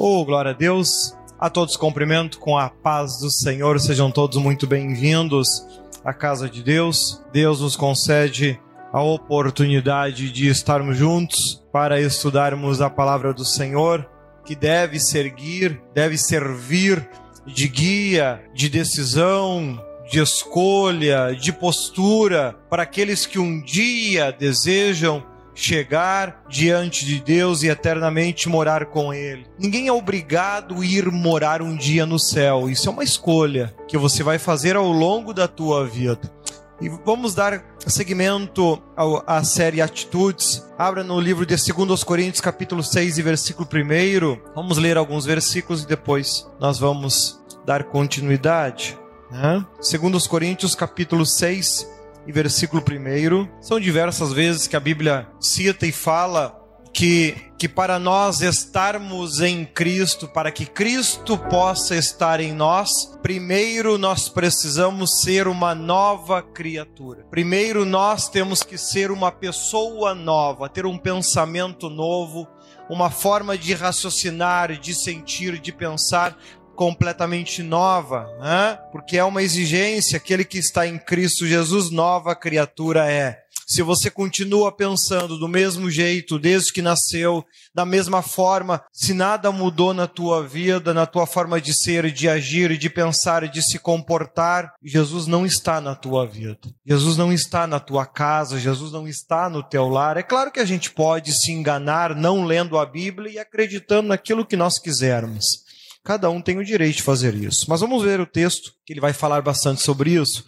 Oh, glória a Deus. A todos cumprimento com a paz do Senhor. Sejam todos muito bem-vindos à casa de Deus. Deus nos concede a oportunidade de estarmos juntos para estudarmos a palavra do Senhor, que deve seguir, deve servir de guia, de decisão, de escolha, de postura para aqueles que um dia desejam chegar diante de Deus e eternamente morar com Ele. Ninguém é obrigado a ir morar um dia no céu. Isso é uma escolha que você vai fazer ao longo da tua vida. E vamos dar seguimento à série Atitudes. Abra no livro de 2 Coríntios, capítulo 6 e versículo 1. Vamos ler alguns versículos e depois nós vamos dar continuidade. Né? 2 Coríntios, capítulo 6 e versículo 1. São diversas vezes que a Bíblia cita e fala que, que para nós estarmos em Cristo, para que Cristo possa estar em nós, primeiro nós precisamos ser uma nova criatura. Primeiro nós temos que ser uma pessoa nova, ter um pensamento novo, uma forma de raciocinar, de sentir, de pensar completamente nova, né? porque é uma exigência, aquele que está em Cristo Jesus, nova criatura é. Se você continua pensando do mesmo jeito desde que nasceu, da mesma forma, se nada mudou na tua vida, na tua forma de ser, de agir, de pensar, de se comportar, Jesus não está na tua vida. Jesus não está na tua casa, Jesus não está no teu lar. É claro que a gente pode se enganar não lendo a Bíblia e acreditando naquilo que nós quisermos. Cada um tem o direito de fazer isso. Mas vamos ver o texto, que ele vai falar bastante sobre isso.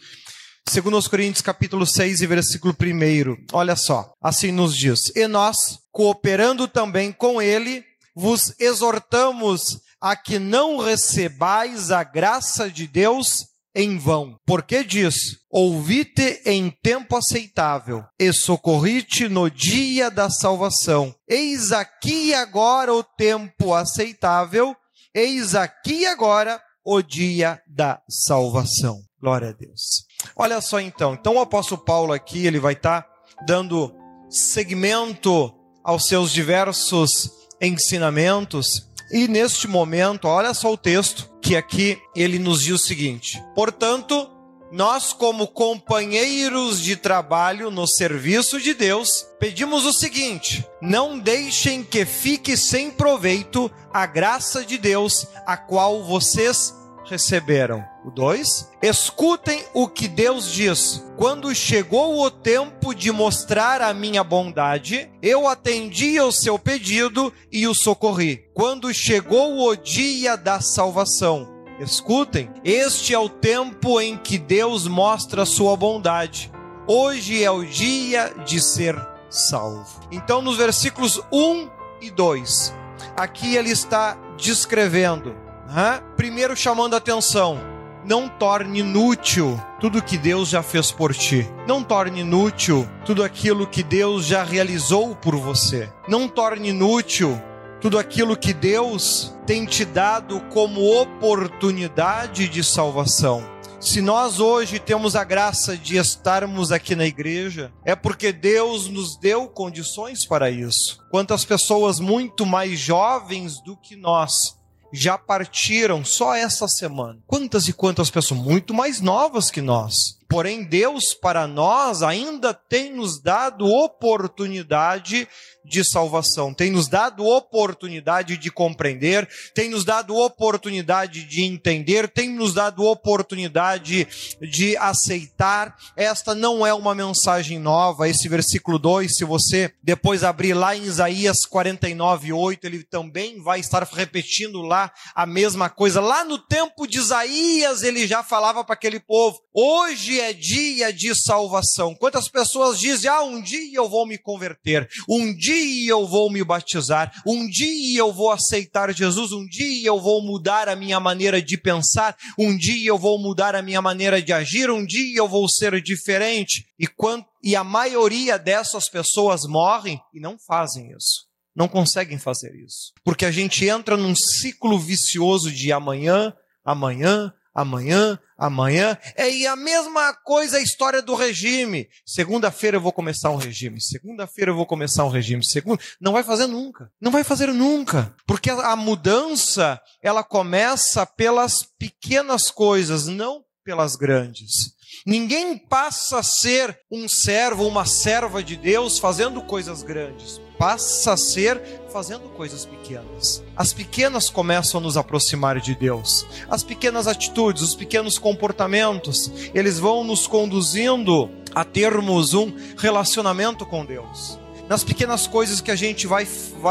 Segundo os Coríntios capítulo 6 e versículo 1, olha só, assim nos diz: E nós, cooperando também com ele, vos exortamos a que não recebais a graça de Deus em vão. Porque diz: Ouvi-te em tempo aceitável, e socorri-te no dia da salvação. Eis aqui agora o tempo aceitável, Eis aqui agora o dia da salvação. Glória a Deus. Olha só então. Então o apóstolo Paulo aqui, ele vai estar tá dando segmento aos seus diversos ensinamentos. E neste momento, olha só o texto, que aqui ele nos diz o seguinte: Portanto, nós, como companheiros de trabalho no serviço de Deus, pedimos o seguinte: não deixem que fique sem proveito a graça de Deus, a qual vocês receberam. O 2. Escutem o que Deus diz. Quando chegou o tempo de mostrar a minha bondade, eu atendi ao seu pedido e o socorri. Quando chegou o dia da salvação, Escutem, este é o tempo em que Deus mostra a sua bondade. Hoje é o dia de ser salvo. Então, nos versículos 1 e 2, aqui ele está descrevendo, né? primeiro chamando a atenção, não torne inútil tudo que Deus já fez por ti. Não torne inútil tudo aquilo que Deus já realizou por você. Não torne inútil tudo aquilo que Deus tem te dado como oportunidade de salvação. Se nós hoje temos a graça de estarmos aqui na igreja, é porque Deus nos deu condições para isso. Quantas pessoas muito mais jovens do que nós já partiram só essa semana? Quantas e quantas pessoas muito mais novas que nós? Porém, Deus para nós ainda tem nos dado oportunidade de salvação, tem nos dado oportunidade de compreender, tem nos dado oportunidade de entender, tem nos dado oportunidade de aceitar. Esta não é uma mensagem nova, esse versículo 2, se você depois abrir lá em Isaías 49, 8, ele também vai estar repetindo lá a mesma coisa. Lá no tempo de Isaías, ele já falava para aquele povo: hoje é dia de salvação. Quantas pessoas dizem: ah, um dia eu vou me converter, um dia dia eu vou me batizar, um dia eu vou aceitar Jesus, um dia eu vou mudar a minha maneira de pensar, um dia eu vou mudar a minha maneira de agir, um dia eu vou ser diferente. E, quando, e a maioria dessas pessoas morrem e não fazem isso. Não conseguem fazer isso. Porque a gente entra num ciclo vicioso de amanhã, amanhã, amanhã, amanhã. É e a mesma coisa a história do regime. Segunda-feira eu vou começar um regime. Segunda-feira eu vou começar um regime. Segunda, não vai fazer nunca. Não vai fazer nunca, porque a mudança ela começa pelas pequenas coisas, não pelas grandes. Ninguém passa a ser um servo, uma serva de Deus fazendo coisas grandes. Passa a ser fazendo coisas pequenas. As pequenas começam a nos aproximar de Deus. As pequenas atitudes, os pequenos comportamentos, eles vão nos conduzindo a termos um relacionamento com Deus nas pequenas coisas que a gente vai,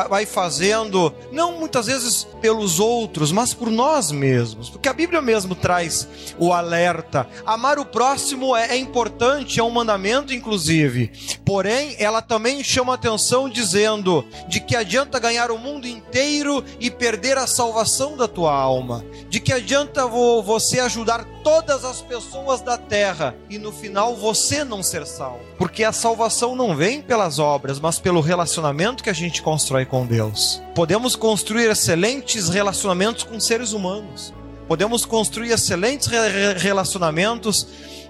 vai fazendo, não muitas vezes pelos outros, mas por nós mesmos, porque a Bíblia mesmo traz o alerta. Amar o próximo é, é importante, é um mandamento, inclusive, porém, ela também chama atenção dizendo de que adianta ganhar o mundo inteiro e perder a salvação da tua alma, de que adianta você ajudar todas as pessoas da terra e no final você não ser salvo, porque a salvação não vem pelas obras, mas pelo relacionamento que a gente constrói com Deus. Podemos construir excelentes relacionamentos com seres humanos. Podemos construir excelentes relacionamentos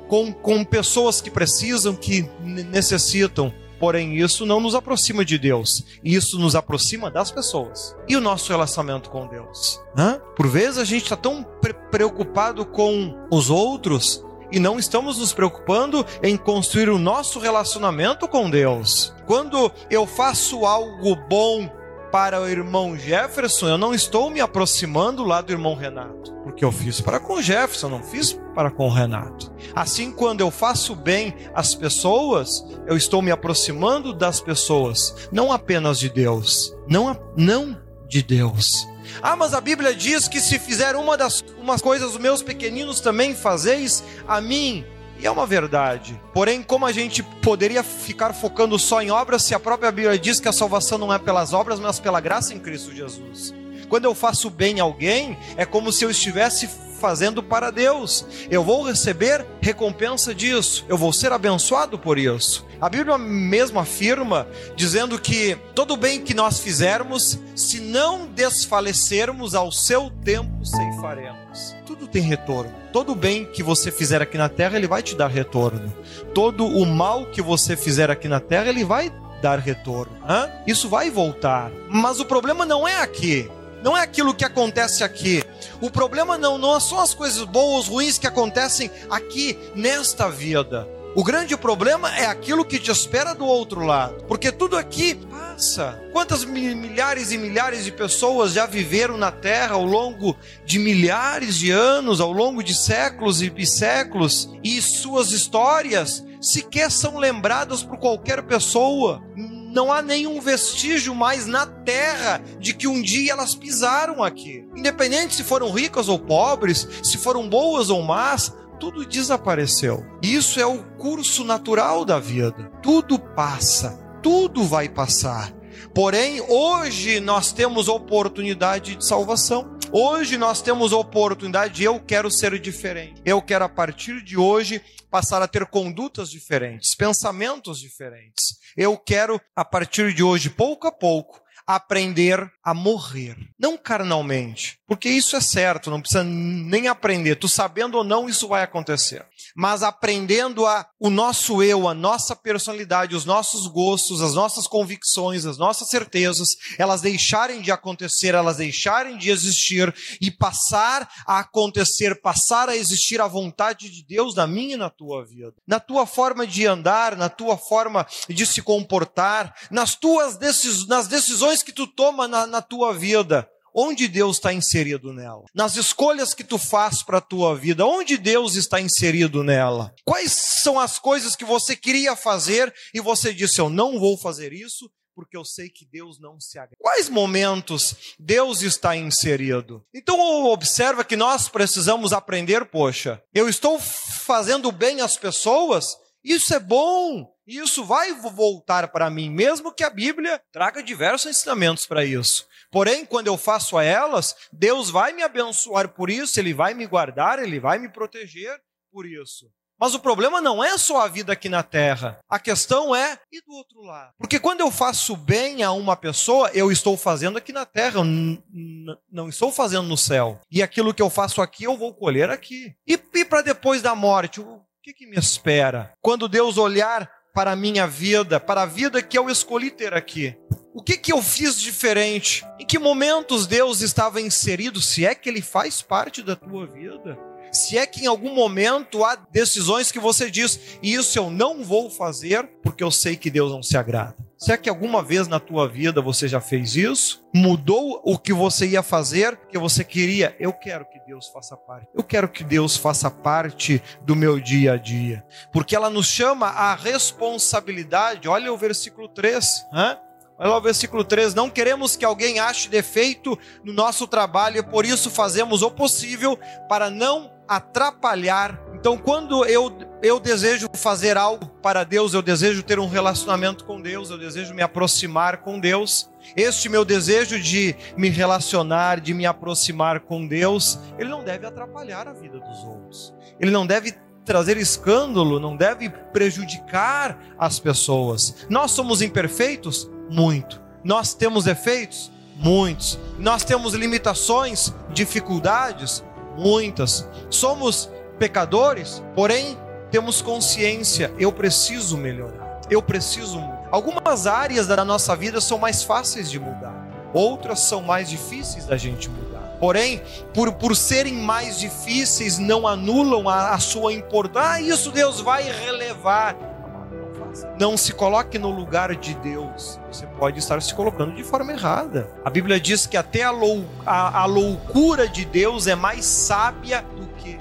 com, com pessoas que precisam, que necessitam. Porém, isso não nos aproxima de Deus. Isso nos aproxima das pessoas. E o nosso relacionamento com Deus? Hã? Por vezes a gente está tão pre preocupado com os outros e não estamos nos preocupando em construir o nosso relacionamento com Deus. Quando eu faço algo bom para o irmão Jefferson, eu não estou me aproximando lá do irmão Renato, porque eu fiz para com Jefferson, não fiz para com o Renato. Assim, quando eu faço bem às pessoas, eu estou me aproximando das pessoas, não apenas de Deus, não, não de Deus. Ah, mas a Bíblia diz que se fizer uma das umas coisas, os meus pequeninos também fazeis a mim. E é uma verdade. Porém, como a gente poderia ficar focando só em obras se a própria Bíblia diz que a salvação não é pelas obras, mas pela graça em Cristo Jesus? Quando eu faço bem a alguém, é como se eu estivesse fazendo para Deus. Eu vou receber recompensa disso. Eu vou ser abençoado por isso. A Bíblia mesmo afirma, dizendo que todo bem que nós fizermos, se não desfalecermos, ao seu tempo ceifaremos. Tudo tem retorno. Todo bem que você fizer aqui na terra, ele vai te dar retorno. Todo o mal que você fizer aqui na terra, ele vai dar retorno. Hã? Isso vai voltar. Mas o problema não é aqui. Não é aquilo que acontece aqui. O problema não, não são as coisas boas, ruins que acontecem aqui nesta vida. O grande problema é aquilo que te espera do outro lado, porque tudo aqui passa. Quantas milhares e milhares de pessoas já viveram na Terra ao longo de milhares de anos, ao longo de séculos e séculos, e suas histórias sequer são lembradas por qualquer pessoa não há nenhum vestígio mais na terra de que um dia elas pisaram aqui. Independente se foram ricas ou pobres, se foram boas ou más, tudo desapareceu. Isso é o curso natural da vida. Tudo passa, tudo vai passar. Porém, hoje nós temos oportunidade de salvação. Hoje nós temos oportunidade de eu quero ser diferente. Eu quero a partir de hoje passar a ter condutas diferentes, pensamentos diferentes. Eu quero a partir de hoje, pouco a pouco, aprender a morrer. Não carnalmente, porque isso é certo, não precisa nem aprender. Tu sabendo ou não, isso vai acontecer. Mas aprendendo a o nosso eu, a nossa personalidade, os nossos gostos, as nossas convicções, as nossas certezas, elas deixarem de acontecer, elas deixarem de existir e passar a acontecer, passar a existir a vontade de Deus na minha e na tua vida. Na tua forma de andar, na tua forma de se comportar, nas tuas decis nas decisões que tu toma na, na tua vida, onde Deus está inserido nela? Nas escolhas que tu faz para a tua vida, onde Deus está inserido nela? Quais são as coisas que você queria fazer e você disse, eu não vou fazer isso, porque eu sei que Deus não se agrada. Quais momentos Deus está inserido? Então observa que nós precisamos aprender, poxa, eu estou fazendo bem às pessoas, isso é bom, isso vai voltar para mim, mesmo que a Bíblia traga diversos ensinamentos para isso. Porém, quando eu faço a elas, Deus vai me abençoar por isso, Ele vai me guardar, Ele vai me proteger por isso. Mas o problema não é só a vida aqui na terra. A questão é e do outro lado. Porque quando eu faço bem a uma pessoa, eu estou fazendo aqui na terra, não estou fazendo no céu. E aquilo que eu faço aqui, eu vou colher aqui. E, e para depois da morte, o que, que me espera? Quando Deus olhar para a minha vida, para a vida que eu escolhi ter aqui. O que, que eu fiz diferente? Em que momentos Deus estava inserido? Se é que Ele faz parte da tua vida? Se é que em algum momento há decisões que você diz, isso eu não vou fazer porque eu sei que Deus não se agrada. Se é que alguma vez na tua vida você já fez isso? Mudou o que você ia fazer que você queria? Eu quero que Deus faça parte. Eu quero que Deus faça parte do meu dia a dia. Porque ela nos chama à responsabilidade. Olha o versículo 3. Hein? Olha lá o versículo 3: Não queremos que alguém ache defeito no nosso trabalho e por isso fazemos o possível para não atrapalhar. Então, quando eu, eu desejo fazer algo para Deus, eu desejo ter um relacionamento com Deus, eu desejo me aproximar com Deus. Este meu desejo de me relacionar, de me aproximar com Deus, ele não deve atrapalhar a vida dos outros. Ele não deve trazer escândalo, não deve prejudicar as pessoas. Nós somos imperfeitos? Muito. Nós temos defeitos? Muitos. Nós temos limitações, dificuldades? muitas. Somos pecadores, porém temos consciência, eu preciso melhorar. Eu preciso mudar. Algumas áreas da nossa vida são mais fáceis de mudar, outras são mais difíceis da gente mudar. Porém, por, por serem mais difíceis, não anulam a, a sua importância. Ah, isso Deus vai relevar. Não se coloque no lugar de Deus. Você pode estar se colocando de forma errada. A Bíblia diz que até a, lou a, a loucura de Deus é mais sábia do que.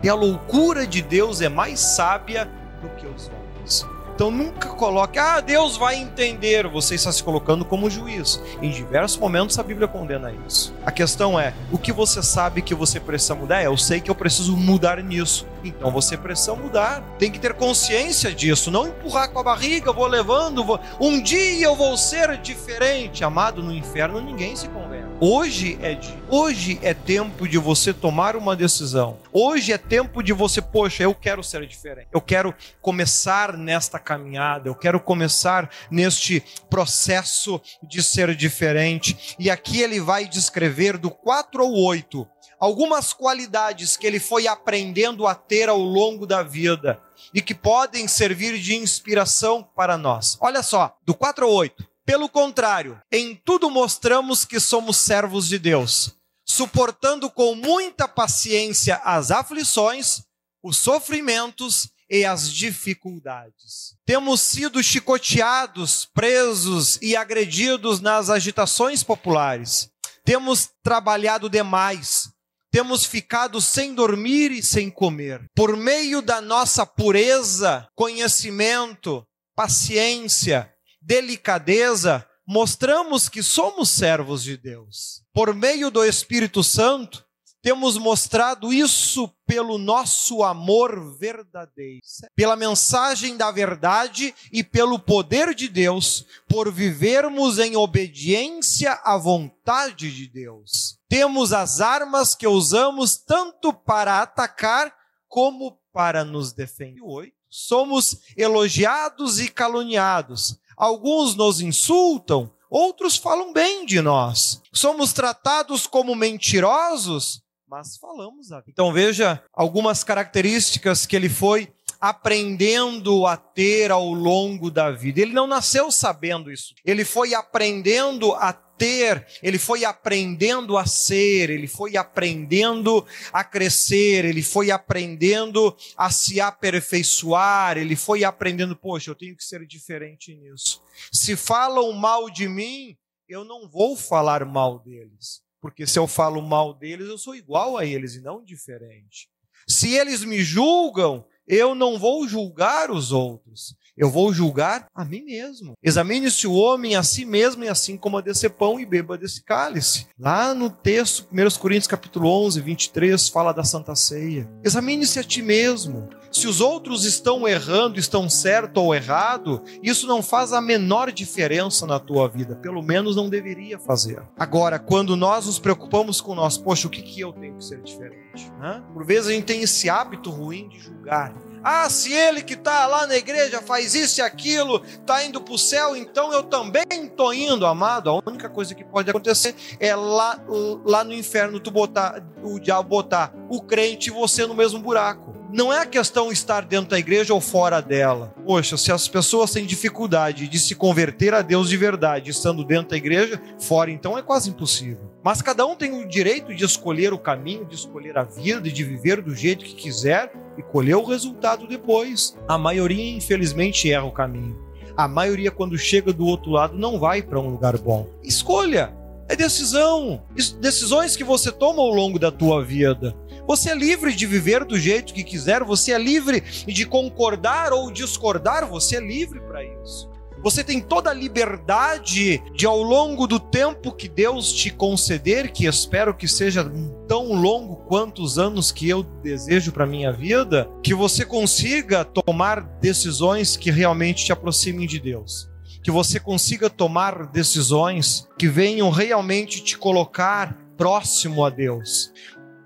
Até a loucura de Deus é mais sábia do que os homens. Então nunca coloque, ah, Deus vai entender. Você está se colocando como juiz. Em diversos momentos a Bíblia condena isso. A questão é, o que você sabe que você precisa mudar? É, eu sei que eu preciso mudar nisso. Então você precisa mudar. Tem que ter consciência disso. Não empurrar com a barriga, vou levando. Vou... Um dia eu vou ser diferente. Amado, no inferno ninguém se convence. Hoje é dia. Hoje é tempo de você tomar uma decisão. Hoje é tempo de você, poxa, eu quero ser diferente. Eu quero começar nesta caminhada. Eu quero começar neste processo de ser diferente. E aqui ele vai descrever do 4 ao 8 algumas qualidades que ele foi aprendendo a ter ao longo da vida e que podem servir de inspiração para nós. Olha só, do 4 ao 8. Pelo contrário, em tudo mostramos que somos servos de Deus, suportando com muita paciência as aflições, os sofrimentos e as dificuldades. Temos sido chicoteados, presos e agredidos nas agitações populares. Temos trabalhado demais, temos ficado sem dormir e sem comer. Por meio da nossa pureza, conhecimento, paciência, delicadeza, mostramos que somos servos de Deus. Por meio do Espírito Santo, temos mostrado isso pelo nosso amor verdadeiro, pela mensagem da verdade e pelo poder de Deus, por vivermos em obediência à vontade de Deus. Temos as armas que usamos tanto para atacar como para nos defender. Somos elogiados e caluniados. Alguns nos insultam, outros falam bem de nós. Somos tratados como mentirosos, mas falamos a vida. Então veja algumas características que ele foi aprendendo a ter ao longo da vida. Ele não nasceu sabendo isso. Ele foi aprendendo a ter, ele foi aprendendo a ser, ele foi aprendendo a crescer, ele foi aprendendo a se aperfeiçoar, ele foi aprendendo, poxa, eu tenho que ser diferente nisso. Se falam mal de mim, eu não vou falar mal deles. Porque se eu falo mal deles, eu sou igual a eles e não diferente. Se eles me julgam, eu não vou julgar os outros. Eu vou julgar a mim mesmo. Examine-se o homem a si mesmo, e assim coma desse pão e beba desse cálice. Lá no texto, 1 Coríntios capítulo 11, 23, fala da Santa Ceia. Examine-se a ti mesmo. Se os outros estão errando, estão certo ou errado, isso não faz a menor diferença na tua vida. Pelo menos não deveria fazer. Agora, quando nós nos preocupamos com nós, poxa, o que, que eu tenho que ser diferente? Né? Por vezes a gente tem esse hábito ruim de julgar. Ah, se ele que está lá na igreja faz isso e aquilo, está indo para o céu, então eu também estou indo, amado. A única coisa que pode acontecer é lá, lá no inferno tu botar, o diabo botar o crente e você no mesmo buraco. Não é a questão estar dentro da igreja ou fora dela. Poxa, se as pessoas têm dificuldade de se converter a Deus de verdade estando dentro da igreja, fora então é quase impossível. Mas cada um tem o direito de escolher o caminho, de escolher a vida, de viver do jeito que quiser e colher o resultado depois. A maioria, infelizmente, erra o caminho. A maioria, quando chega do outro lado, não vai para um lugar bom. Escolha! É decisão. Decisões que você toma ao longo da tua vida. Você é livre de viver do jeito que quiser, você é livre de concordar ou discordar, você é livre para isso. Você tem toda a liberdade de, ao longo do tempo que Deus te conceder, que espero que seja tão longo quanto os anos que eu desejo para minha vida, que você consiga tomar decisões que realmente te aproximem de Deus. Que você consiga tomar decisões que venham realmente te colocar próximo a Deus.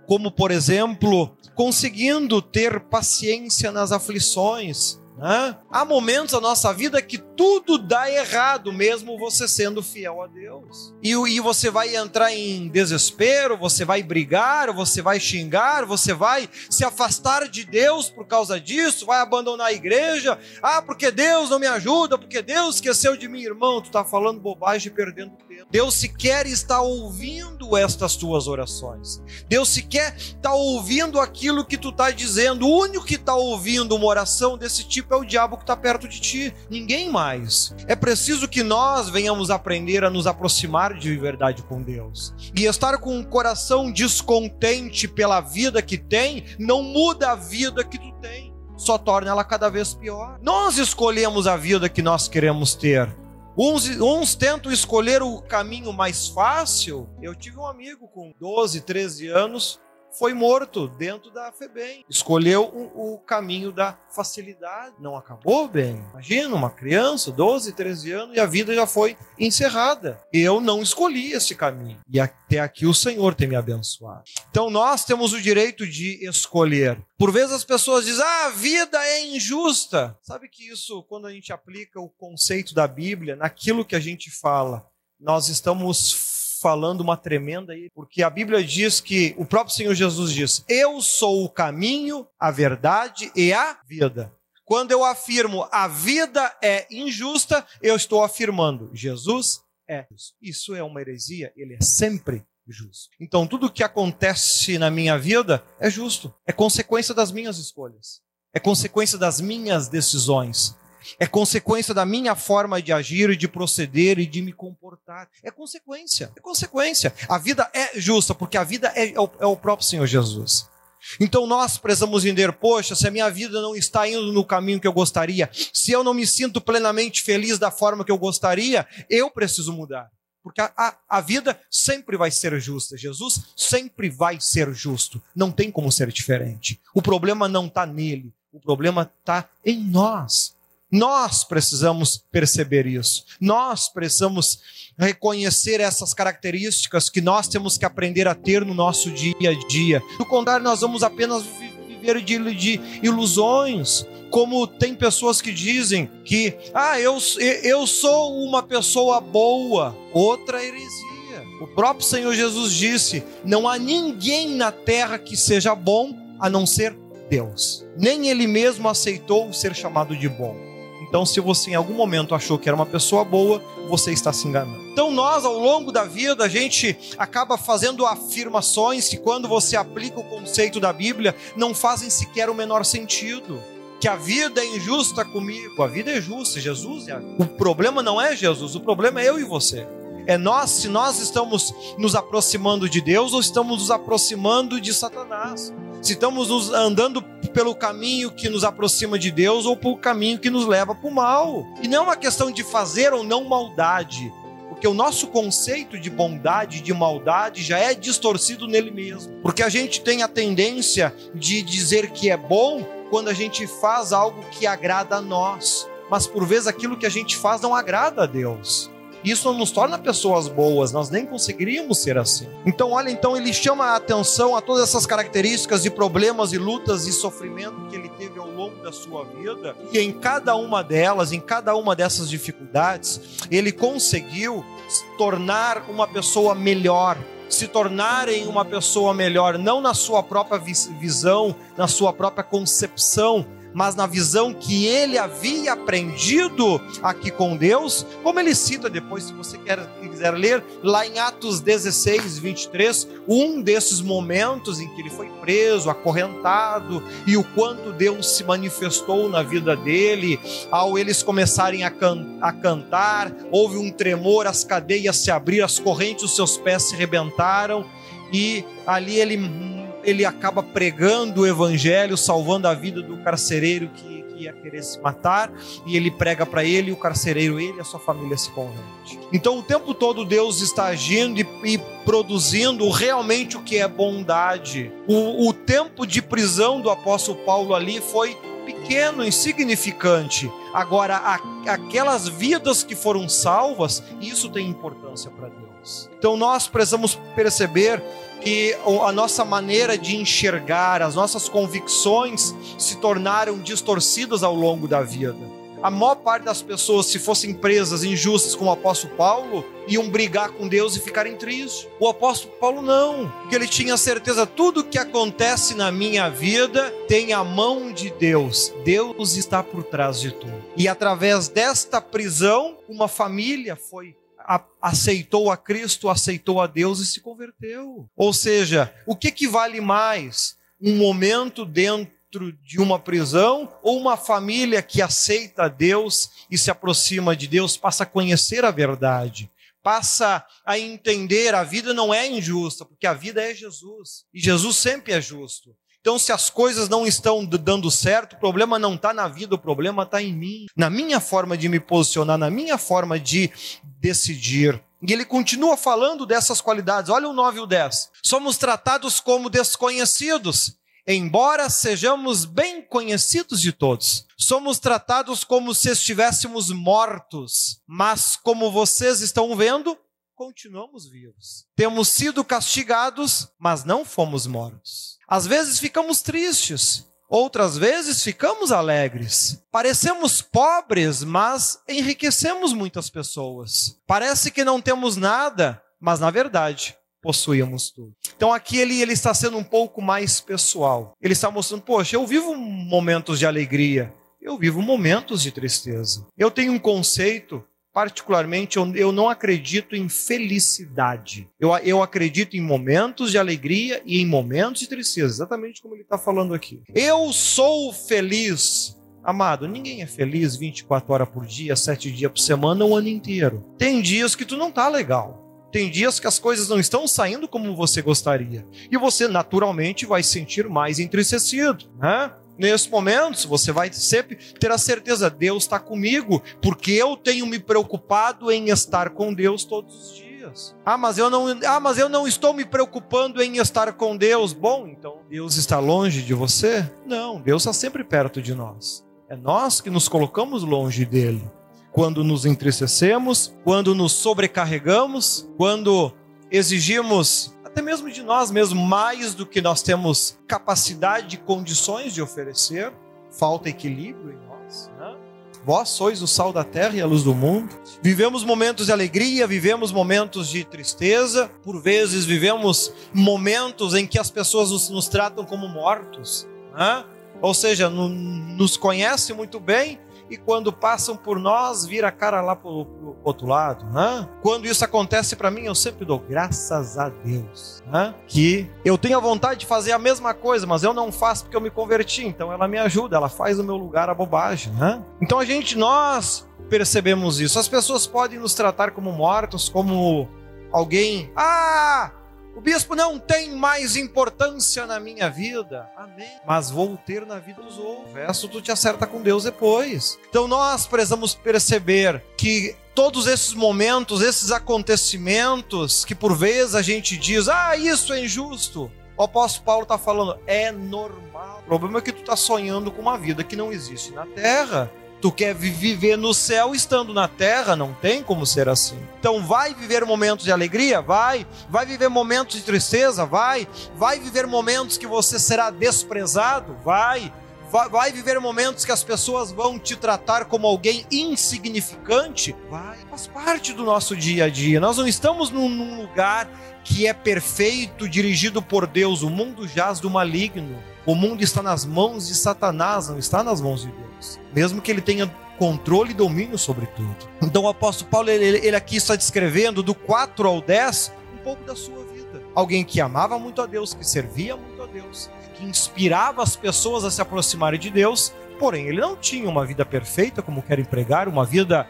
Como, por exemplo, conseguindo ter paciência nas aflições, né? Há momentos na nossa vida que tudo dá errado, mesmo você sendo fiel a Deus. E, e você vai entrar em desespero, você vai brigar, você vai xingar, você vai se afastar de Deus por causa disso, vai abandonar a igreja. Ah, porque Deus não me ajuda, porque Deus esqueceu de mim, irmão. Tu está falando bobagem e perdendo tempo. Deus sequer está ouvindo estas tuas orações. Deus sequer está ouvindo aquilo que tu está dizendo. O único que está ouvindo uma oração desse tipo é o diabo que está perto de ti. Ninguém mais. É preciso que nós venhamos aprender a nos aproximar de verdade com Deus. E estar com um coração descontente pela vida que tem, não muda a vida que tu tem. Só torna ela cada vez pior. Nós escolhemos a vida que nós queremos ter. Uns, uns tentam escolher o caminho mais fácil. Eu tive um amigo com 12, 13 anos foi morto dentro da FEBEM. Escolheu o, o, caminho da facilidade. Não acabou bem. Imagina uma criança, 12, 13 anos, e a vida já foi encerrada. Eu não escolhi esse caminho. E até aqui o Senhor tem me abençoado. Então nós temos o direito de escolher. Por vezes as pessoas dizem, ah, a vida é injusta. Sabe que isso, quando a gente aplica o conceito da Bíblia naquilo que a gente fala, nós estamos falando uma tremenda aí, porque a Bíblia diz que o próprio Senhor Jesus diz: Eu sou o caminho, a verdade e a vida. Quando eu afirmo a vida é injusta, eu estou afirmando Jesus é justo. Isso é uma heresia, ele é sempre justo. Então tudo que acontece na minha vida é justo, é consequência das minhas escolhas, é consequência das minhas decisões é consequência da minha forma de agir e de proceder e de me comportar. É consequência, é consequência. A vida é justa, porque a vida é, é, o, é o próprio Senhor Jesus. Então nós precisamos entender, poxa, se a minha vida não está indo no caminho que eu gostaria, se eu não me sinto plenamente feliz da forma que eu gostaria, eu preciso mudar. Porque a, a, a, vida sempre vai ser justa. Jesus sempre vai ser justo. Não tem como ser diferente. O problema não está nele. O problema está em nós. Nós precisamos perceber isso. Nós precisamos reconhecer essas características que nós temos que aprender a ter no nosso dia a dia. Do contrário, nós vamos apenas viver de, de ilusões. Como tem pessoas que dizem que, ah, eu, eu sou uma pessoa boa. Outra heresia. O próprio Senhor Jesus disse: não há ninguém na terra que seja bom a não ser Deus. Nem ele mesmo aceitou ser chamado de bom. Então, se você em algum momento achou que era uma pessoa boa, você está se enganando. Então, nós, ao longo da vida, a gente acaba fazendo afirmações que, quando você aplica o conceito da Bíblia, não fazem sequer o menor sentido. Que a vida é injusta comigo, a vida é justa, Jesus é. O problema não é Jesus, o problema é eu e você. É nós, se nós estamos nos aproximando de Deus ou estamos nos aproximando de Satanás. Se estamos andando pelo caminho que nos aproxima de Deus ou pelo caminho que nos leva para o mal. E não é uma questão de fazer ou não maldade, porque o nosso conceito de bondade, de maldade, já é distorcido nele mesmo. Porque a gente tem a tendência de dizer que é bom quando a gente faz algo que agrada a nós, mas por vezes aquilo que a gente faz não agrada a Deus. Isso não nos torna pessoas boas, nós nem conseguiríamos ser assim. Então, olha, então ele chama a atenção a todas essas características de problemas e lutas e sofrimento que ele teve ao longo da sua vida, e em cada uma delas, em cada uma dessas dificuldades, ele conseguiu tornar uma pessoa melhor, se tornarem uma pessoa melhor, não na sua própria visão, na sua própria concepção, mas na visão que ele havia aprendido aqui com Deus, como ele cita depois, se você quer, quiser ler, lá em Atos 16, 23, um desses momentos em que ele foi preso, acorrentado, e o quanto Deus se manifestou na vida dele, ao eles começarem a, can a cantar, houve um tremor, as cadeias se abriram, as correntes dos seus pés se rebentaram, e ali ele ele acaba pregando o evangelho, salvando a vida do carcereiro que, que ia querer se matar, e ele prega para ele, o carcereiro, ele e a sua família se converte. Então, o tempo todo Deus está agindo e, e produzindo realmente o que é bondade. O, o tempo de prisão do apóstolo Paulo ali foi pequeno, insignificante. Agora, a, aquelas vidas que foram salvas, isso tem importância para Deus. Então, nós precisamos perceber que a nossa maneira de enxergar, as nossas convicções se tornaram distorcidas ao longo da vida. A maior parte das pessoas, se fossem presas injustas como o apóstolo Paulo, iam brigar com Deus e ficarem tristes. O apóstolo Paulo não, porque ele tinha certeza tudo que acontece na minha vida tem a mão de Deus. Deus está por trás de tudo. E através desta prisão, uma família foi aceitou a Cristo, aceitou a Deus e se converteu. Ou seja, o que, que vale mais? Um momento dentro de uma prisão ou uma família que aceita Deus e se aproxima de Deus, passa a conhecer a verdade, passa a entender a vida não é injusta, porque a vida é Jesus e Jesus sempre é justo. Então, se as coisas não estão dando certo, o problema não está na vida, o problema está em mim, na minha forma de me posicionar, na minha forma de decidir. E ele continua falando dessas qualidades. Olha o 9 e o 10. Somos tratados como desconhecidos, embora sejamos bem conhecidos de todos. Somos tratados como se estivéssemos mortos, mas como vocês estão vendo, continuamos vivos. Temos sido castigados, mas não fomos mortos. Às vezes ficamos tristes, outras vezes ficamos alegres. Parecemos pobres, mas enriquecemos muitas pessoas. Parece que não temos nada, mas na verdade possuímos tudo. Então aqui ele, ele está sendo um pouco mais pessoal. Ele está mostrando, poxa, eu vivo momentos de alegria, eu vivo momentos de tristeza. Eu tenho um conceito particularmente, eu, eu não acredito em felicidade. Eu, eu acredito em momentos de alegria e em momentos de tristeza, exatamente como ele está falando aqui. Eu sou feliz. Amado, ninguém é feliz 24 horas por dia, 7 dias por semana, o ano inteiro. Tem dias que tu não tá legal. Tem dias que as coisas não estão saindo como você gostaria. E você naturalmente vai se sentir mais entristecido, né? Nesses momentos, você vai sempre ter a certeza: Deus está comigo, porque eu tenho me preocupado em estar com Deus todos os dias. Ah, mas eu não, ah, mas eu não estou me preocupando em estar com Deus. Bom, então Deus está longe de você? Não, Deus está sempre perto de nós. É nós que nos colocamos longe dele. Quando nos entristecemos, quando nos sobrecarregamos, quando exigimos até mesmo de nós mesmos, mais do que nós temos capacidade e condições de oferecer, falta equilíbrio em nós. Né? Vós sois o sal da terra e a luz do mundo. Vivemos momentos de alegria, vivemos momentos de tristeza, por vezes vivemos momentos em que as pessoas nos, nos tratam como mortos, né? ou seja, no, nos conhecem muito bem, e quando passam por nós, vira a cara lá para o outro lado. Né? Quando isso acontece para mim, eu sempre dou graças a Deus. Né? Que eu tenho a vontade de fazer a mesma coisa, mas eu não faço porque eu me converti. Então ela me ajuda, ela faz no meu lugar a bobagem. Né? Então a gente, nós percebemos isso. As pessoas podem nos tratar como mortos, como alguém. Ah! O bispo não tem mais importância na minha vida. Amém. Mas vou ter na vida dos outros. O resto tu te acerta com Deus depois. Então nós precisamos perceber que todos esses momentos, esses acontecimentos que por vezes a gente diz, ah, isso é injusto. O apóstolo Paulo está falando, é normal. O problema é que tu está sonhando com uma vida que não existe na terra. Tu quer viver no céu estando na terra, não tem como ser assim. Então vai viver momentos de alegria? Vai. Vai viver momentos de tristeza? Vai. Vai viver momentos que você será desprezado? Vai. Vai, vai viver momentos que as pessoas vão te tratar como alguém insignificante? Vai. Faz parte do nosso dia a dia. Nós não estamos num, num lugar que é perfeito, dirigido por Deus. O mundo jaz do maligno. O mundo está nas mãos de Satanás, não está nas mãos de Deus. Mesmo que ele tenha controle e domínio sobre tudo. Então o apóstolo Paulo, ele, ele aqui está descrevendo do 4 ao 10 um pouco da sua vida. Alguém que amava muito a Deus, que servia muito a Deus, que inspirava as pessoas a se aproximarem de Deus, porém ele não tinha uma vida perfeita como quer empregar, uma vida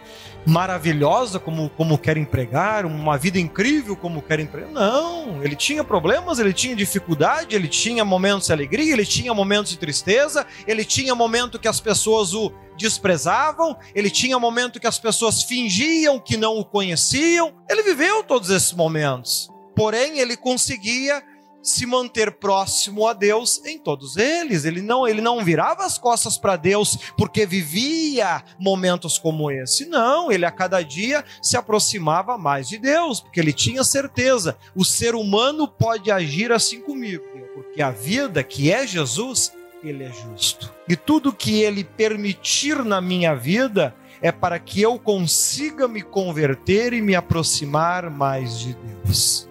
maravilhosa como, como quer empregar, uma vida incrível como quer empregar. Não, ele tinha problemas, ele tinha dificuldade, ele tinha momentos de alegria, ele tinha momentos de tristeza, ele tinha momento que as pessoas o desprezavam, ele tinha momento que as pessoas fingiam que não o conheciam. Ele viveu todos esses momentos. Porém, ele conseguia se manter próximo a Deus em todos eles. Ele não, ele não virava as costas para Deus porque vivia momentos como esse. Não, ele a cada dia se aproximava mais de Deus, porque ele tinha certeza, o ser humano pode agir assim comigo, porque a vida que é Jesus, ele é justo. E tudo que ele permitir na minha vida é para que eu consiga me converter e me aproximar mais de Deus.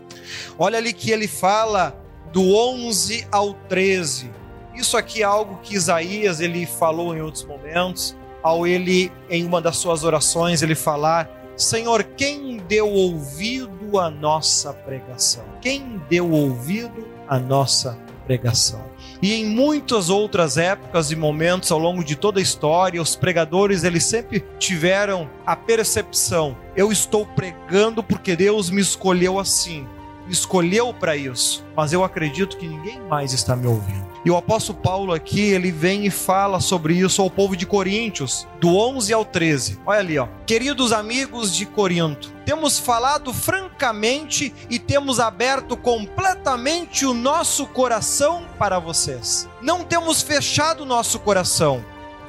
Olha ali que ele fala do 11 ao 13. Isso aqui é algo que Isaías ele falou em outros momentos, ao ele em uma das suas orações ele falar: Senhor, quem deu ouvido à nossa pregação? Quem deu ouvido à nossa pregação? E em muitas outras épocas e momentos ao longo de toda a história, os pregadores eles sempre tiveram a percepção: eu estou pregando porque Deus me escolheu assim escolheu para isso, mas eu acredito que ninguém mais está me ouvindo. E o apóstolo Paulo aqui, ele vem e fala sobre isso ao povo de Coríntios, do 11 ao 13. Olha ali, ó. Queridos amigos de Corinto, temos falado francamente e temos aberto completamente o nosso coração para vocês. Não temos fechado nosso coração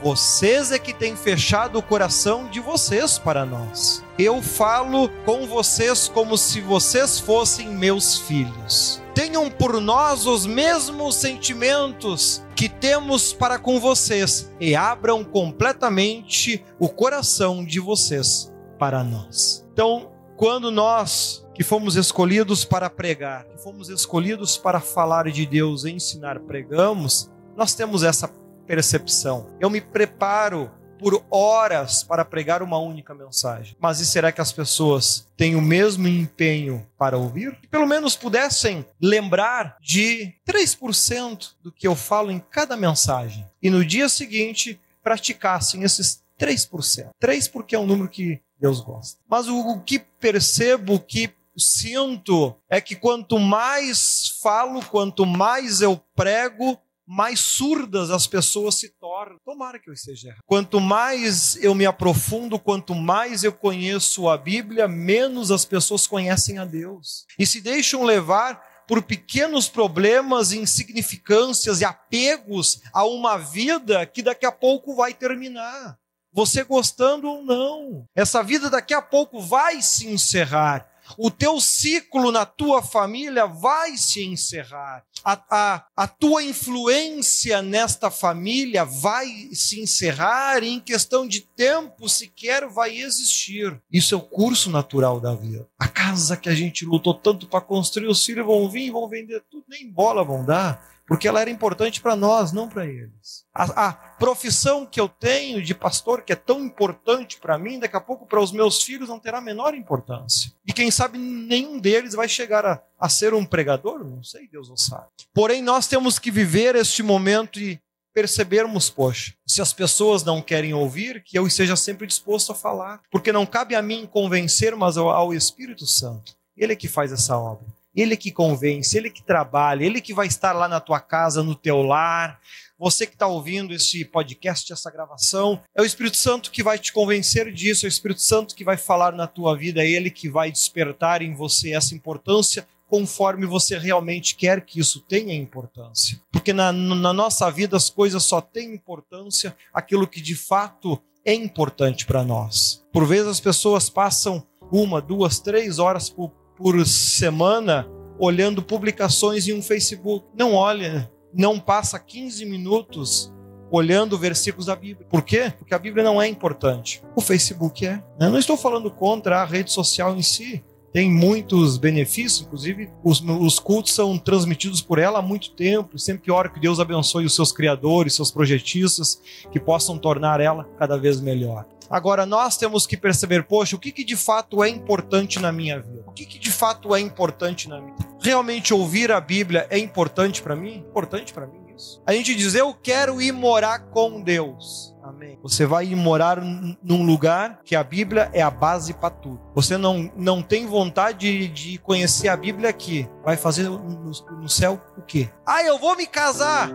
vocês é que têm fechado o coração de vocês para nós. Eu falo com vocês como se vocês fossem meus filhos. Tenham por nós os mesmos sentimentos que temos para com vocês e abram completamente o coração de vocês para nós. Então, quando nós que fomos escolhidos para pregar, que fomos escolhidos para falar de Deus e ensinar, pregamos, nós temos essa percepção. Eu me preparo por horas para pregar uma única mensagem. Mas e será que as pessoas têm o mesmo empenho para ouvir? Que pelo menos pudessem lembrar de 3% do que eu falo em cada mensagem e no dia seguinte praticassem esses 3%. 3 porque é um número que Deus gosta. Mas o, o que percebo, o que sinto é que quanto mais falo, quanto mais eu prego, mais surdas as pessoas se tornam. Tomara que eu esteja errado. Quanto mais eu me aprofundo, quanto mais eu conheço a Bíblia, menos as pessoas conhecem a Deus. E se deixam levar por pequenos problemas, insignificâncias e apegos a uma vida que daqui a pouco vai terminar. Você gostando ou não. Essa vida daqui a pouco vai se encerrar o teu ciclo na tua família vai se encerrar. A, a, a tua influência nesta família vai se encerrar e em questão de tempo sequer vai existir. Isso é o curso natural da vida. A casa que a gente lutou tanto para construir, os filhos vão vir, vão vender tudo, nem bola vão dar porque ela era importante para nós, não para eles. A, a, profissão que eu tenho de pastor, que é tão importante para mim, daqui a pouco para os meus filhos não terá a menor importância. E quem sabe nenhum deles vai chegar a, a ser um pregador, não sei, Deus o sabe. Porém, nós temos que viver este momento e percebermos, poxa, se as pessoas não querem ouvir, que eu esteja sempre disposto a falar, porque não cabe a mim convencer, mas ao Espírito Santo. Ele é que faz essa obra. Ele que convence, ele que trabalha, ele que vai estar lá na tua casa, no teu lar. Você que está ouvindo esse podcast, essa gravação, é o Espírito Santo que vai te convencer disso, é o Espírito Santo que vai falar na tua vida, é ele que vai despertar em você essa importância conforme você realmente quer que isso tenha importância. Porque na, na nossa vida as coisas só têm importância aquilo que de fato é importante para nós. Por vezes as pessoas passam uma, duas, três horas por, por semana olhando publicações em um Facebook. Não olha, não passa 15 minutos olhando versículos da Bíblia. Por quê? Porque a Bíblia não é importante. O Facebook é. Eu não estou falando contra a rede social em si tem muitos benefícios, inclusive os, os, cultos são transmitidos por ela há muito tempo. Sempre oro que Deus abençoe os seus criadores, seus projetistas, que possam tornar ela cada vez melhor. Agora, nós temos que perceber, poxa, o que, que de fato é importante na minha vida? O que, que de fato é importante na minha vida? Realmente ouvir a Bíblia é importante para mim? Importante para mim isso. A gente diz, eu quero ir morar com Deus. Amém. Você vai ir morar num lugar que a Bíblia é a base para tudo. Você não, não tem vontade de conhecer a Bíblia aqui. Vai fazer no, no céu o quê? Ah, eu vou me casar.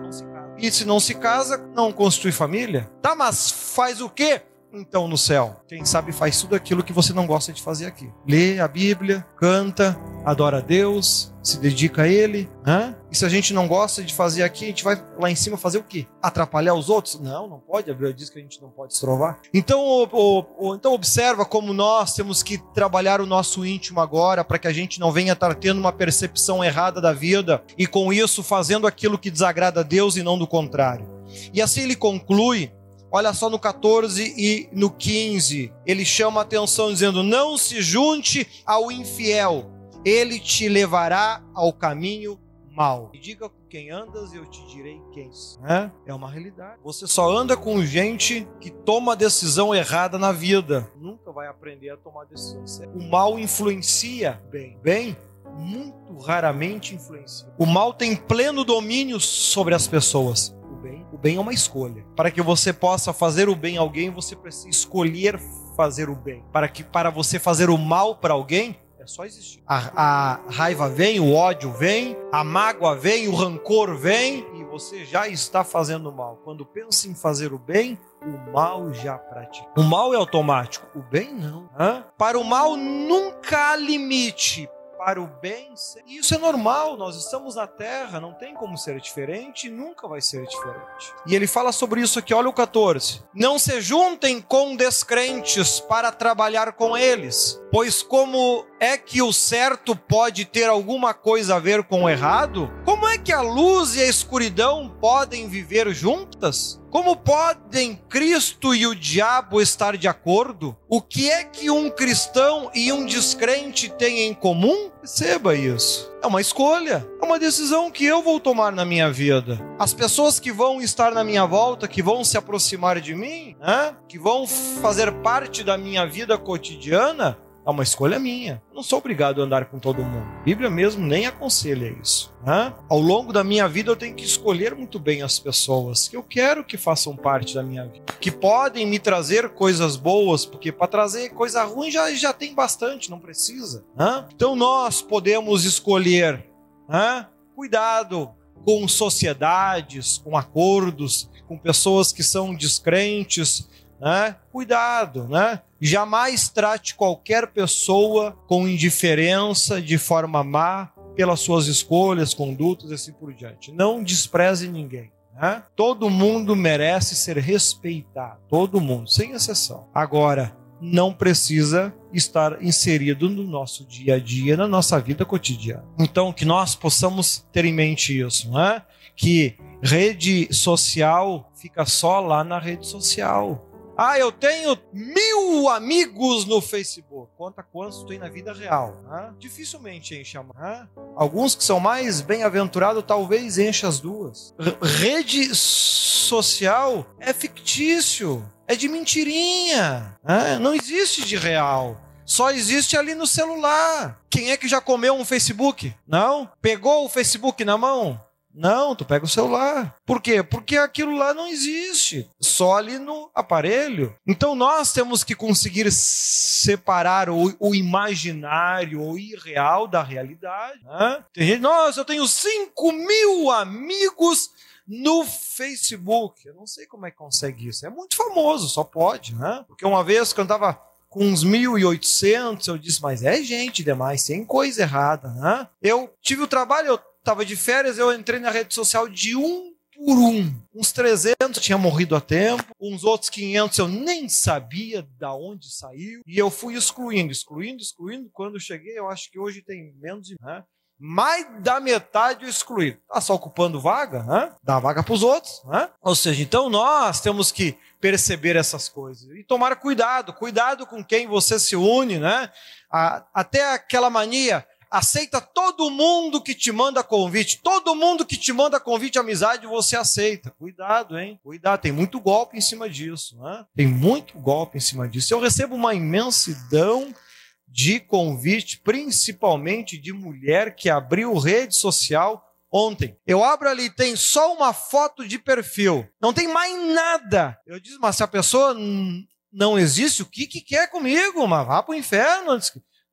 E se não se casa, não constitui família? Tá, mas faz o quê? Então no céu? Quem sabe faz tudo aquilo que você não gosta de fazer aqui. Lê a Bíblia, canta, adora a Deus, se dedica a Ele. Né? E se a gente não gosta de fazer aqui, a gente vai lá em cima fazer o quê? Atrapalhar os outros? Não, não pode. A Bíblia diz que a gente não pode estrovar. Então, o, o, então observa como nós temos que trabalhar o nosso íntimo agora para que a gente não venha estar tendo uma percepção errada da vida e com isso fazendo aquilo que desagrada a Deus e não do contrário. E assim ele conclui Olha só no 14 e no 15, ele chama a atenção dizendo: Não se junte ao infiel, ele te levará ao caminho mau. E diga com quem andas eu te direi quem. É, é uma realidade. Você só anda com gente que toma decisão errada na vida. Nunca vai aprender a tomar decisão certa. O mal influencia bem. Bem, muito raramente influencia. O mal tem pleno domínio sobre as pessoas bem. É uma escolha. Para que você possa fazer o bem a alguém, você precisa escolher fazer o bem. Para que para você fazer o mal para alguém, é só existir. A, a, raiva vem, o ódio vem, a mágoa vem, o rancor vem e você já está fazendo mal. Quando pensa em fazer o bem, o mal já pratica. O mal é automático, o bem não. Hã? Para o mal nunca há limite para o bem. E isso é normal, nós estamos na terra, não tem como ser diferente e nunca vai ser diferente. E ele fala sobre isso aqui, olha o 14. Não se juntem com descrentes para trabalhar com eles, pois como é que o certo pode ter alguma coisa a ver com o errado? Como é que a luz e a escuridão podem viver juntas? Como podem Cristo e o diabo estar de acordo? O que é que um cristão e um descrente têm em comum? Perceba isso. É uma escolha, é uma decisão que eu vou tomar na minha vida. As pessoas que vão estar na minha volta, que vão se aproximar de mim, né? que vão fazer parte da minha vida cotidiana, é uma escolha minha. Não sou obrigado a andar com todo mundo. A Bíblia mesmo nem aconselha isso. Né? Ao longo da minha vida eu tenho que escolher muito bem as pessoas que eu quero que façam parte da minha vida. Que podem me trazer coisas boas, porque para trazer coisa ruim já, já tem bastante, não precisa. Né? Então nós podemos escolher. Né? Cuidado com sociedades, com acordos, com pessoas que são descrentes, né? Cuidado, né? Jamais trate qualquer pessoa com indiferença, de forma má, pelas suas escolhas, condutas e assim por diante. Não despreze ninguém. Né? Todo mundo merece ser respeitado. Todo mundo, sem exceção. Agora, não precisa estar inserido no nosso dia a dia, na nossa vida cotidiana. Então, que nós possamos ter em mente isso, né? Que rede social fica só lá na rede social. Ah, eu tenho mil amigos no Facebook. Conta quantos tem na vida real. Né? Dificilmente enche a né? Alguns que são mais bem-aventurados, talvez enche as duas. Rede social é fictício. É de mentirinha. Né? Não existe de real. Só existe ali no celular. Quem é que já comeu um Facebook? Não? Pegou o Facebook na mão? Não, tu pega o celular. Por quê? Porque aquilo lá não existe, só ali no aparelho. Então nós temos que conseguir separar o, o imaginário, o irreal da realidade. Né? Tem gente, nossa, eu tenho 5 mil amigos no Facebook. Eu não sei como é que consegue isso. É muito famoso, só pode, né? Porque uma vez eu estava com uns 1.800, eu disse, mas é gente demais, tem coisa errada, né? Eu tive o trabalho, eu estava de férias, eu entrei na rede social de um por um. Uns 300 tinha morrido a tempo, uns outros 500 eu nem sabia da onde saiu, e eu fui excluindo, excluindo, excluindo. Quando eu cheguei, eu acho que hoje tem menos de. Né? mais da metade eu excluí. Está só ocupando vaga, né? dá vaga para os outros. Né? Ou seja, então nós temos que perceber essas coisas e tomar cuidado, cuidado com quem você se une, né? até aquela mania, aceita todo mundo que te manda convite, todo mundo que te manda convite de amizade você aceita. Cuidado, hein? Cuidado, tem muito golpe em cima disso, né? Tem muito golpe em cima disso. Eu recebo uma imensidão de convite, principalmente de mulher que abriu rede social ontem. Eu abro ali, tem só uma foto de perfil, não tem mais nada. Eu disse, mas se a pessoa não existe, o que, que quer comigo? Mas vá para o inferno.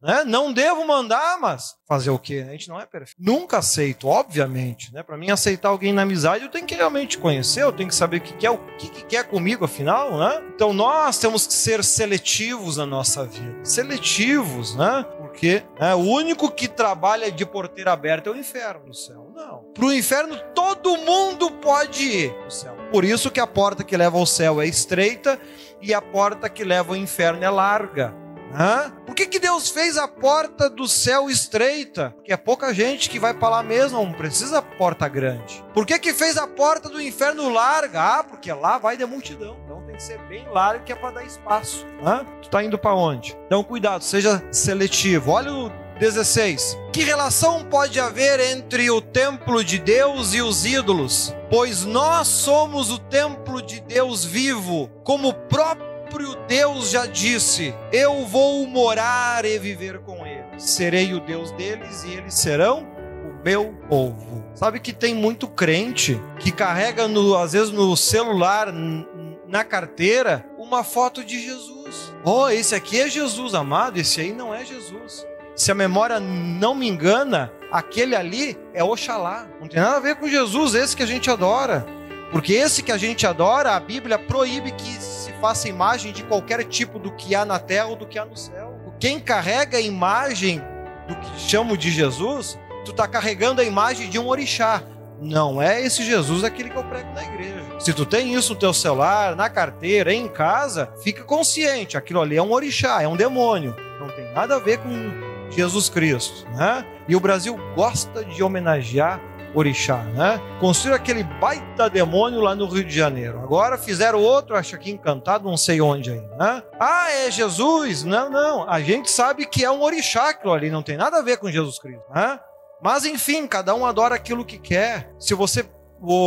Né? Não devo mandar, mas fazer o quê? A gente não é perfeito. Nunca aceito, obviamente. Né? Para mim, aceitar alguém na amizade, eu tenho que realmente conhecer, eu tenho que saber o que quer, o que, que quer comigo, afinal. Né? Então, nós temos que ser seletivos na nossa vida. Seletivos, né? Porque né, o único que trabalha de porteira aberta é o inferno, o céu. Não. Para o inferno, todo mundo pode ir o céu. Por isso que a porta que leva ao céu é estreita e a porta que leva ao inferno é larga. Hã? Que, que Deus fez a porta do céu estreita? Porque é pouca gente que vai para lá mesmo, não precisa porta grande. Por que, que fez a porta do inferno larga? Ah, porque lá vai de multidão. Então tem que ser bem largo que é para dar espaço. Hã? Tu tá indo para onde? Então cuidado, seja seletivo. Olha o 16. Que relação pode haver entre o templo de Deus e os ídolos? Pois nós somos o templo de Deus vivo, como o próprio próprio Deus já disse: Eu vou morar e viver com eles. Serei o Deus deles e eles serão o meu povo. Sabe que tem muito crente que carrega, no, às vezes, no celular, na carteira, uma foto de Jesus. Oh, esse aqui é Jesus, amado, esse aí não é Jesus. Se a memória não me engana, aquele ali é Oxalá. Não tem nada a ver com Jesus, esse que a gente adora. Porque esse que a gente adora, a Bíblia proíbe que faça imagem de qualquer tipo do que há na terra ou do que há no céu. Quem carrega a imagem do que chamo de Jesus, tu está carregando a imagem de um orixá. Não é esse Jesus aquele que eu prego na igreja. Se tu tem isso no teu celular, na carteira, em casa, fica consciente, aquilo ali é um orixá, é um demônio. Não tem nada a ver com Jesus Cristo, né? E o Brasil gosta de homenagear orixá, né? Construíram aquele baita demônio lá no Rio de Janeiro. Agora fizeram outro, acho que encantado, não sei onde aí, né? Ah, é Jesus? Não, não. A gente sabe que é um orixá aquilo ali, não tem nada a ver com Jesus Cristo, né? Mas enfim, cada um adora aquilo que quer. Se você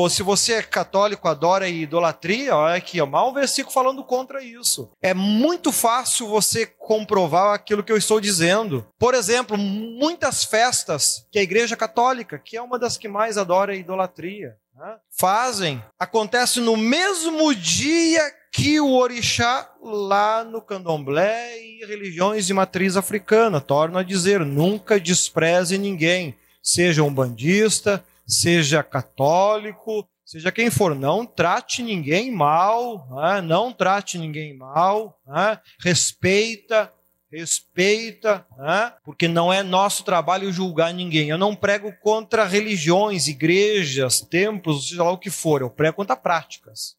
se você é católico, adora idolatria, olha aqui, ó, mal um versículo falando contra isso. É muito fácil você comprovar aquilo que eu estou dizendo. Por exemplo, muitas festas que a Igreja Católica, que é uma das que mais adora idolatria, né, fazem, acontece no mesmo dia que o orixá lá no candomblé e religiões de matriz africana. Torno a dizer, nunca despreze ninguém, seja um bandista, seja católico, seja quem for, não trate ninguém mal, né? não trate ninguém mal, né? respeita, respeita, né? porque não é nosso trabalho julgar ninguém. Eu não prego contra religiões, igrejas, templos, seja lá o que for, eu prego contra práticas.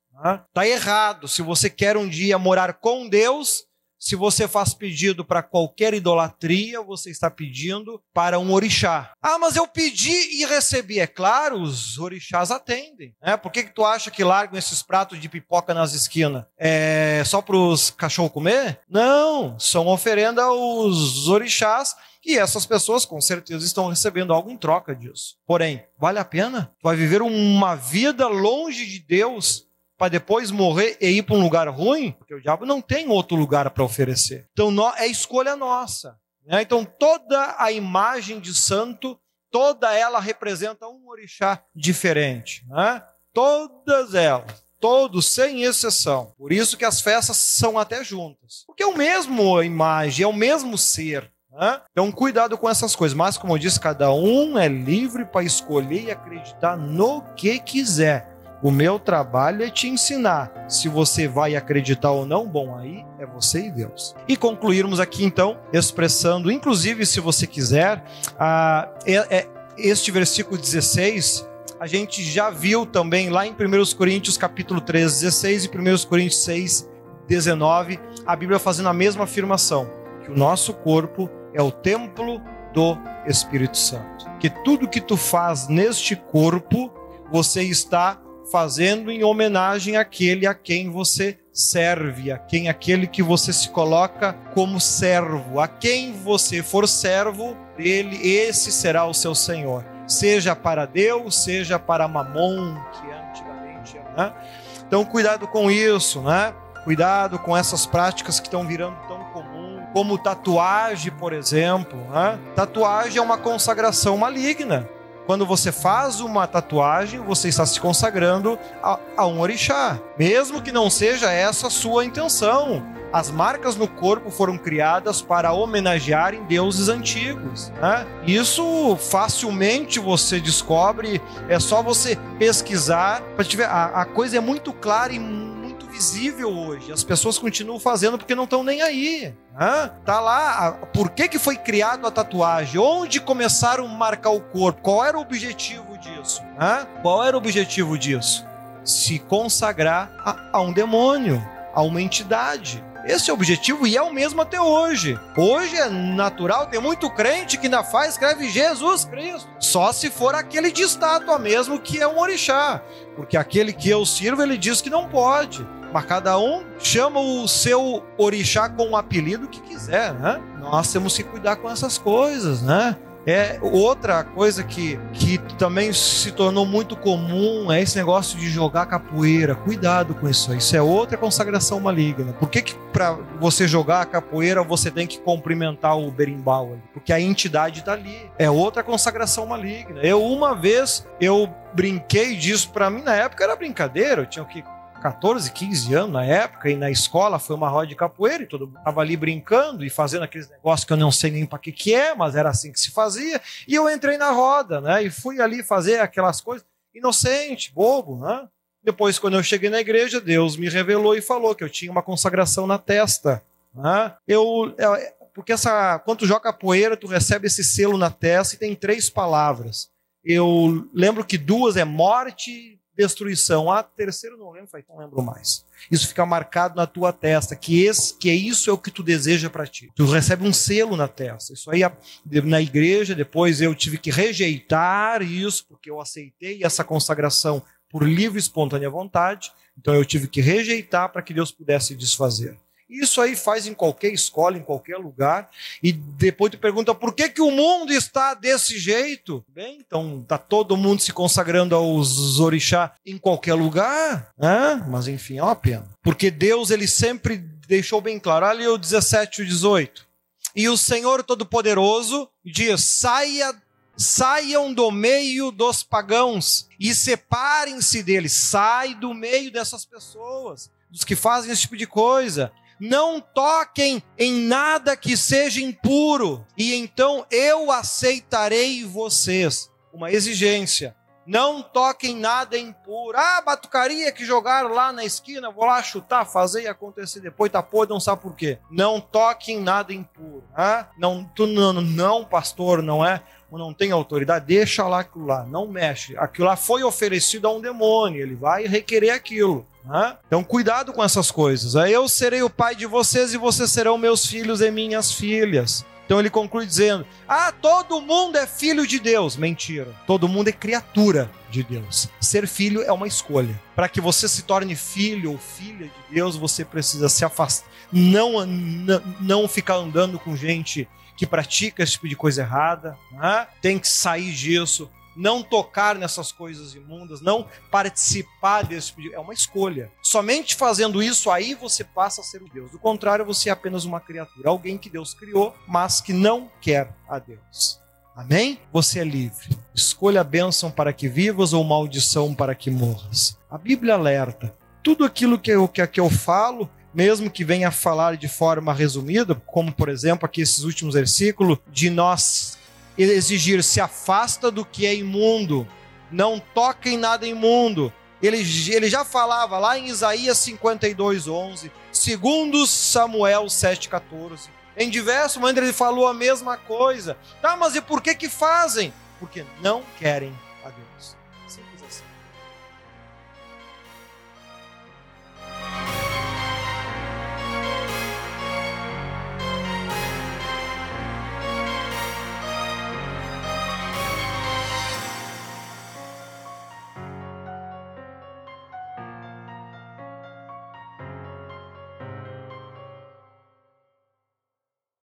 Está errado. Se você quer um dia morar com Deus, se você faz pedido para qualquer idolatria, você está pedindo para um orixá. Ah, mas eu pedi e recebi. É claro, os orixás atendem. Né? Por que, que tu acha que largam esses pratos de pipoca nas esquinas? É só para os cachorros comer? Não, são oferenda aos orixás e essas pessoas com certeza estão recebendo algo em troca disso. Porém, vale a pena? Tu vai viver uma vida longe de Deus para depois morrer e ir para um lugar ruim, porque o diabo não tem outro lugar para oferecer. Então é escolha nossa. Né? Então toda a imagem de santo toda ela representa um orixá diferente. Né? Todas elas. Todos, sem exceção. Por isso que as festas são até juntas. Porque é o mesmo imagem, é o mesmo ser. Né? Então, cuidado com essas coisas. Mas, como eu disse, cada um é livre para escolher e acreditar no que quiser. O meu trabalho é te ensinar. Se você vai acreditar ou não, bom, aí é você e Deus. E concluirmos aqui então, expressando, inclusive, se você quiser, uh, é, é, este versículo 16, a gente já viu também lá em 1 Coríntios capítulo 3, 16 e 1 Coríntios 6, 19, a Bíblia fazendo a mesma afirmação, que o nosso corpo é o templo do Espírito Santo. Que tudo que tu faz neste corpo, você está fazendo em homenagem àquele a quem você serve, a quem aquele que você se coloca como servo, a quem você for servo dele, esse será o seu Senhor, seja para Deus, seja para Mamon, que antigamente era, né? Então cuidado com isso, né? Cuidado com essas práticas que estão virando tão comum, como tatuagem, por exemplo. Né? Tatuagem é uma consagração maligna. Quando você faz uma tatuagem, você está se consagrando a, a um orixá, mesmo que não seja essa a sua intenção. As marcas no corpo foram criadas para homenagearem deuses antigos. Né? Isso facilmente você descobre, é só você pesquisar. A, a coisa é muito clara e visível hoje. As pessoas continuam fazendo porque não estão nem aí. Né? Tá lá. Por que, que foi criado a tatuagem? Onde começaram a marcar o corpo? Qual era o objetivo disso? Né? Qual era o objetivo disso? Se consagrar a, a um demônio, a uma entidade. Esse é o objetivo e é o mesmo até hoje. Hoje é natural, tem muito crente que ainda faz, escreve Jesus Cristo. Só se for aquele de estátua mesmo que é um orixá. Porque aquele que eu sirvo, ele diz que não pode. Mas cada um chama o seu orixá com o apelido que quiser, né? Nós temos que cuidar com essas coisas, né? É outra coisa que, que também se tornou muito comum é esse negócio de jogar capoeira. Cuidado com isso. Isso é outra consagração maligna. Por que, que para você jogar capoeira você tem que cumprimentar o berimbau? Porque a entidade está ali. É outra consagração maligna. Eu uma vez eu brinquei disso para mim na época era brincadeira. Eu tinha que 14, 15 anos na época, e na escola foi uma roda de capoeira, e todo mundo estava ali brincando e fazendo aqueles negócios que eu não sei nem para que, que é, mas era assim que se fazia. E eu entrei na roda, né? E fui ali fazer aquelas coisas, inocente, bobo, né? Depois, quando eu cheguei na igreja, Deus me revelou e falou que eu tinha uma consagração na testa. Né? Eu, é, porque essa, quando tu joga capoeira, tu recebe esse selo na testa e tem três palavras. Eu lembro que duas é morte, destruição. A terceira não lembro, não lembro mais. Isso fica marcado na tua testa, que esse, que é isso é o que tu deseja para ti. Tu recebe um selo na testa. Isso aí na igreja, depois eu tive que rejeitar isso, porque eu aceitei essa consagração por livre e espontânea vontade. Então eu tive que rejeitar para que Deus pudesse desfazer. Isso aí faz em qualquer escola, em qualquer lugar. E depois tu pergunta por que, que o mundo está desse jeito? Bem, então tá todo mundo se consagrando aos orixá em qualquer lugar, né? Mas enfim, é uma pena. Porque Deus ele sempre deixou bem claro. Ali o 17 e o 18. E o Senhor Todo-Poderoso diz: saia saiam do meio dos pagãos e separem-se deles. Sai do meio dessas pessoas, dos que fazem esse tipo de coisa não toquem em nada que seja impuro, e então eu aceitarei vocês. Uma exigência. Não toquem nada impuro. Ah, batucaria que jogaram lá na esquina, vou lá chutar, fazer e acontecer depois, tá podre, não sabe por quê. Não toquem nada impuro. Ah? Não, tu, não, não, pastor, não é? Não tem autoridade, deixa lá aquilo lá, não mexe. Aquilo lá foi oferecido a um demônio, ele vai requerer aquilo. Né? Então, cuidado com essas coisas. Eu serei o pai de vocês e vocês serão meus filhos e minhas filhas. Então ele conclui dizendo: Ah, todo mundo é filho de Deus. Mentira. Todo mundo é criatura de Deus. Ser filho é uma escolha. Para que você se torne filho ou filha de Deus, você precisa se afastar. Não, não, não ficar andando com gente que pratica esse tipo de coisa errada. Né? Tem que sair disso não tocar nessas coisas imundas, não participar desse pedido. É uma escolha. Somente fazendo isso aí você passa a ser o Deus. Do contrário, você é apenas uma criatura, alguém que Deus criou, mas que não quer a Deus. Amém? Você é livre. Escolha a bênção para que vivas ou maldição para que morras. A Bíblia alerta. Tudo aquilo que eu, que, que eu falo, mesmo que venha a falar de forma resumida, como por exemplo aqui esses últimos versículos, de nós exigir se afasta do que é imundo, não toca em nada imundo. Ele, ele já falava lá em Isaías 52, 11, segundo Samuel 7,14. Em diversos momentos ele falou a mesma coisa. Tá, mas e por que que fazem? Porque não querem.